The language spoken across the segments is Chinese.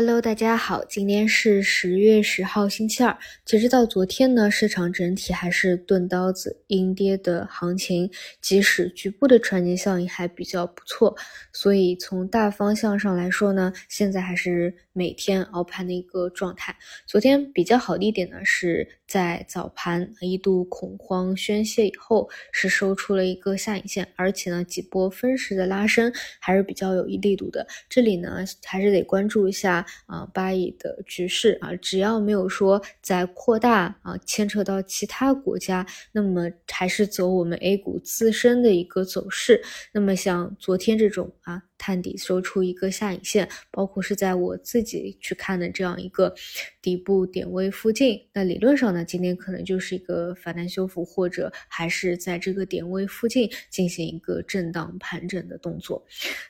Hello，大家好，今天是十月十号，星期二。截止到昨天呢，市场整体还是钝刀子阴跌的行情，即使局部的传接效应还比较不错，所以从大方向上来说呢，现在还是每天熬盘的一个状态。昨天比较好的一点呢，是在早盘一度恐慌宣泄以后，是收出了一个下影线，而且呢，几波分时的拉升还是比较有一力度的。这里呢，还是得关注一下。啊，巴以的局势啊，只要没有说在扩大啊，牵扯到其他国家，那么还是走我们 A 股自身的一个走势。那么像昨天这种啊。探底收出一个下影线，包括是在我自己去看的这样一个底部点位附近，那理论上呢，今天可能就是一个反弹修复，或者还是在这个点位附近进行一个震荡盘整的动作。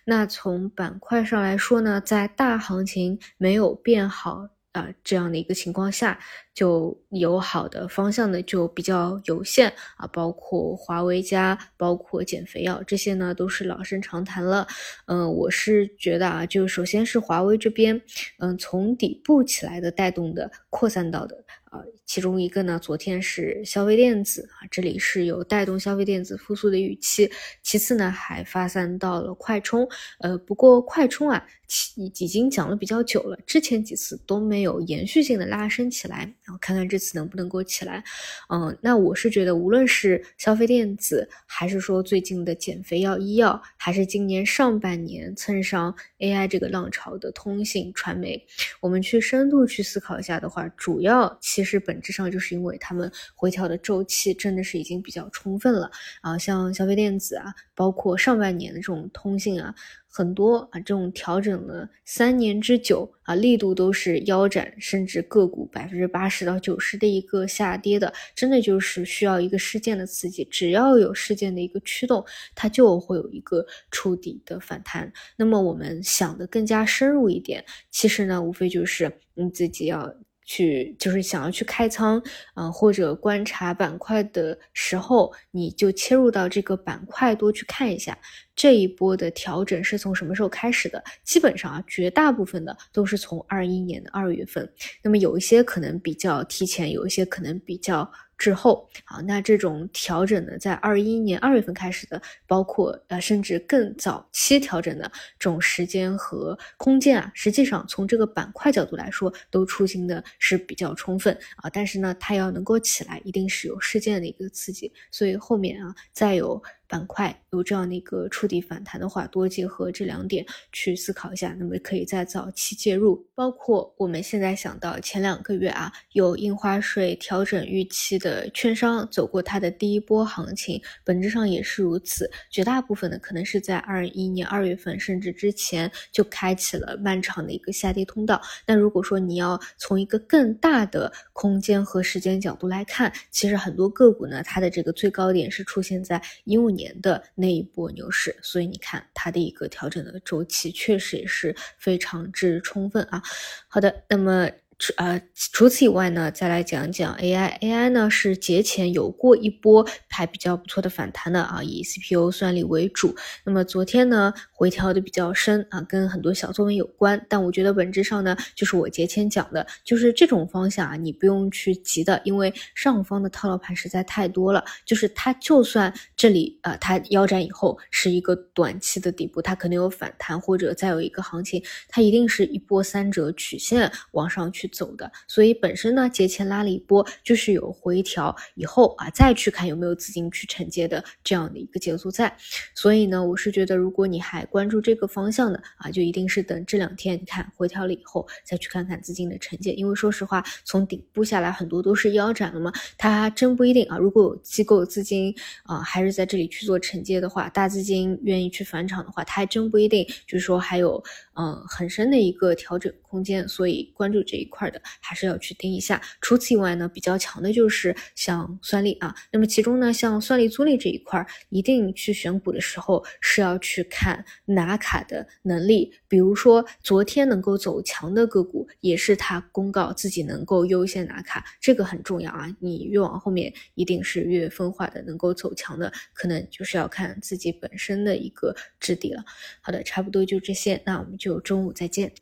那从板块上来说呢，在大行情没有变好。啊，这样的一个情况下，就有好的方向呢就比较有限啊，包括华为加，包括减肥药这些呢，都是老生常谈了。嗯，我是觉得啊，就首先是华为这边，嗯，从底部起来的带动的扩散到的。啊，其中一个呢，昨天是消费电子啊，这里是有带动消费电子复苏的预期。其次呢，还发散到了快充，呃，不过快充啊，已已经讲了比较久了，之前几次都没有延续性的拉升起来，然后看看这次能不能够起来。嗯，那我是觉得，无论是消费电子，还是说最近的减肥药、医药，还是今年上半年蹭上 AI 这个浪潮的通信、传媒，我们去深度去思考一下的话，主要。其其实本质上就是因为他们回调的周期真的是已经比较充分了啊，像消费电子啊，包括上半年的这种通信啊，很多啊这种调整了三年之久啊，力度都是腰斩，甚至个股百分之八十到九十的一个下跌的，真的就是需要一个事件的刺激，只要有事件的一个驱动，它就会有一个触底的反弹。那么我们想的更加深入一点，其实呢，无非就是你自己要。去就是想要去开仓，嗯，或者观察板块的时候，你就切入到这个板块多去看一下，这一波的调整是从什么时候开始的？基本上啊，绝大部分的都是从二一年的二月份，那么有一些可能比较提前，有一些可能比较。之后，啊，那这种调整呢，在二一年二月份开始的，包括呃，甚至更早期调整的这种时间和空间啊，实际上从这个板块角度来说，都出行的是比较充分啊。但是呢，它要能够起来，一定是有事件的一个刺激，所以后面啊，再有。板块有这样的一个触底反弹的话，多结合这两点去思考一下，那么可以在早期介入。包括我们现在想到前两个月啊，有印花税调整预期的券商走过它的第一波行情，本质上也是如此。绝大部分的可能是在二一年二月份甚至之前就开启了漫长的一个下跌通道。那如果说你要从一个更大的空间和时间角度来看，其实很多个股呢，它的这个最高点是出现在一五年。年的那一波牛市，所以你看它的一个调整的周期确实也是非常之充分啊。好的，那么。除呃，除此以外呢，再来讲讲 AI，AI 呢是节前有过一波还比较不错的反弹的啊，以 CPU 算力为主。那么昨天呢回调的比较深啊，跟很多小作文有关。但我觉得本质上呢，就是我节前讲的，就是这种方向啊，你不用去急的，因为上方的套牢盘实在太多了。就是它就算这里啊，它腰斩以后是一个短期的底部，它可能有反弹或者再有一个行情，它一定是一波三折曲线往上去。走的，所以本身呢，节前拉了一波，就是有回调以后啊，再去看有没有资金去承接的这样的一个节奏在。所以呢，我是觉得，如果你还关注这个方向的啊，就一定是等这两天你看回调了以后，再去看看资金的承接。因为说实话，从顶部下来很多都是腰斩了嘛，它真不一定啊。如果有机构资金啊，还是在这里去做承接的话，大资金愿意去返场的话，它还真不一定，就是说还有嗯很深的一个调整空间。所以关注这一块。块的还是要去盯一下。除此以外呢，比较强的就是像算力啊。那么其中呢，像算力租赁这一块，一定去选股的时候是要去看拿卡的能力。比如说昨天能够走强的个股，也是他公告自己能够优先拿卡，这个很重要啊。你越往后面，一定是越分化的，能够走强的，可能就是要看自己本身的一个质地了。好的，差不多就这些，那我们就中午再见。